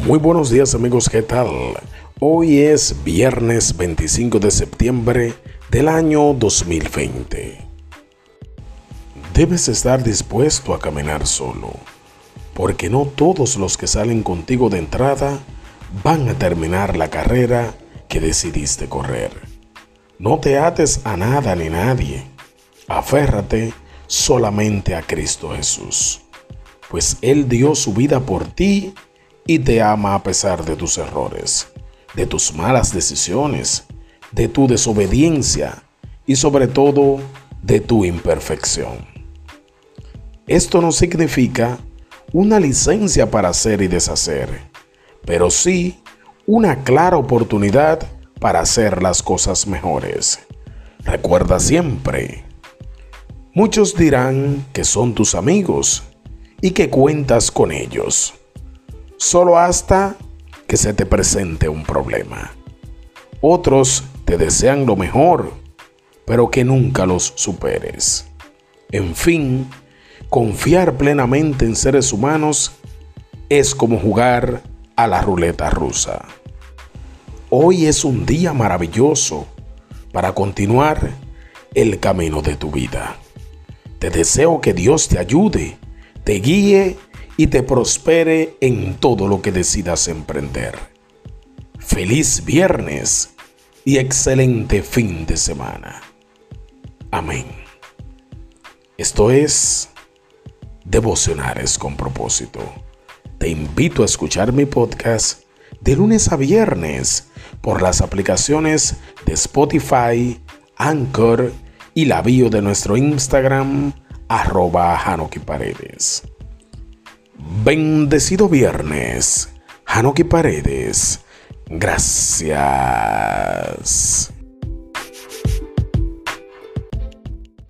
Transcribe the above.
Muy buenos días amigos, ¿qué tal? Hoy es viernes 25 de septiembre del año 2020. Debes estar dispuesto a caminar solo, porque no todos los que salen contigo de entrada van a terminar la carrera que decidiste correr. No te ates a nada ni nadie. Aférrate solamente a Cristo Jesús, pues Él dio su vida por ti te ama a pesar de tus errores, de tus malas decisiones, de tu desobediencia y sobre todo de tu imperfección. Esto no significa una licencia para hacer y deshacer, pero sí una clara oportunidad para hacer las cosas mejores. Recuerda siempre, muchos dirán que son tus amigos y que cuentas con ellos solo hasta que se te presente un problema. Otros te desean lo mejor, pero que nunca los superes. En fin, confiar plenamente en seres humanos es como jugar a la ruleta rusa. Hoy es un día maravilloso para continuar el camino de tu vida. Te deseo que Dios te ayude, te guíe y te prospere en todo lo que decidas emprender. Feliz viernes y excelente fin de semana. Amén. Esto es Devocionales con propósito. Te invito a escuchar mi podcast de lunes a viernes por las aplicaciones de Spotify, Anchor y la bio de nuestro Instagram arroba Paredes. Bendecido viernes. Hanoki Paredes. Gracias.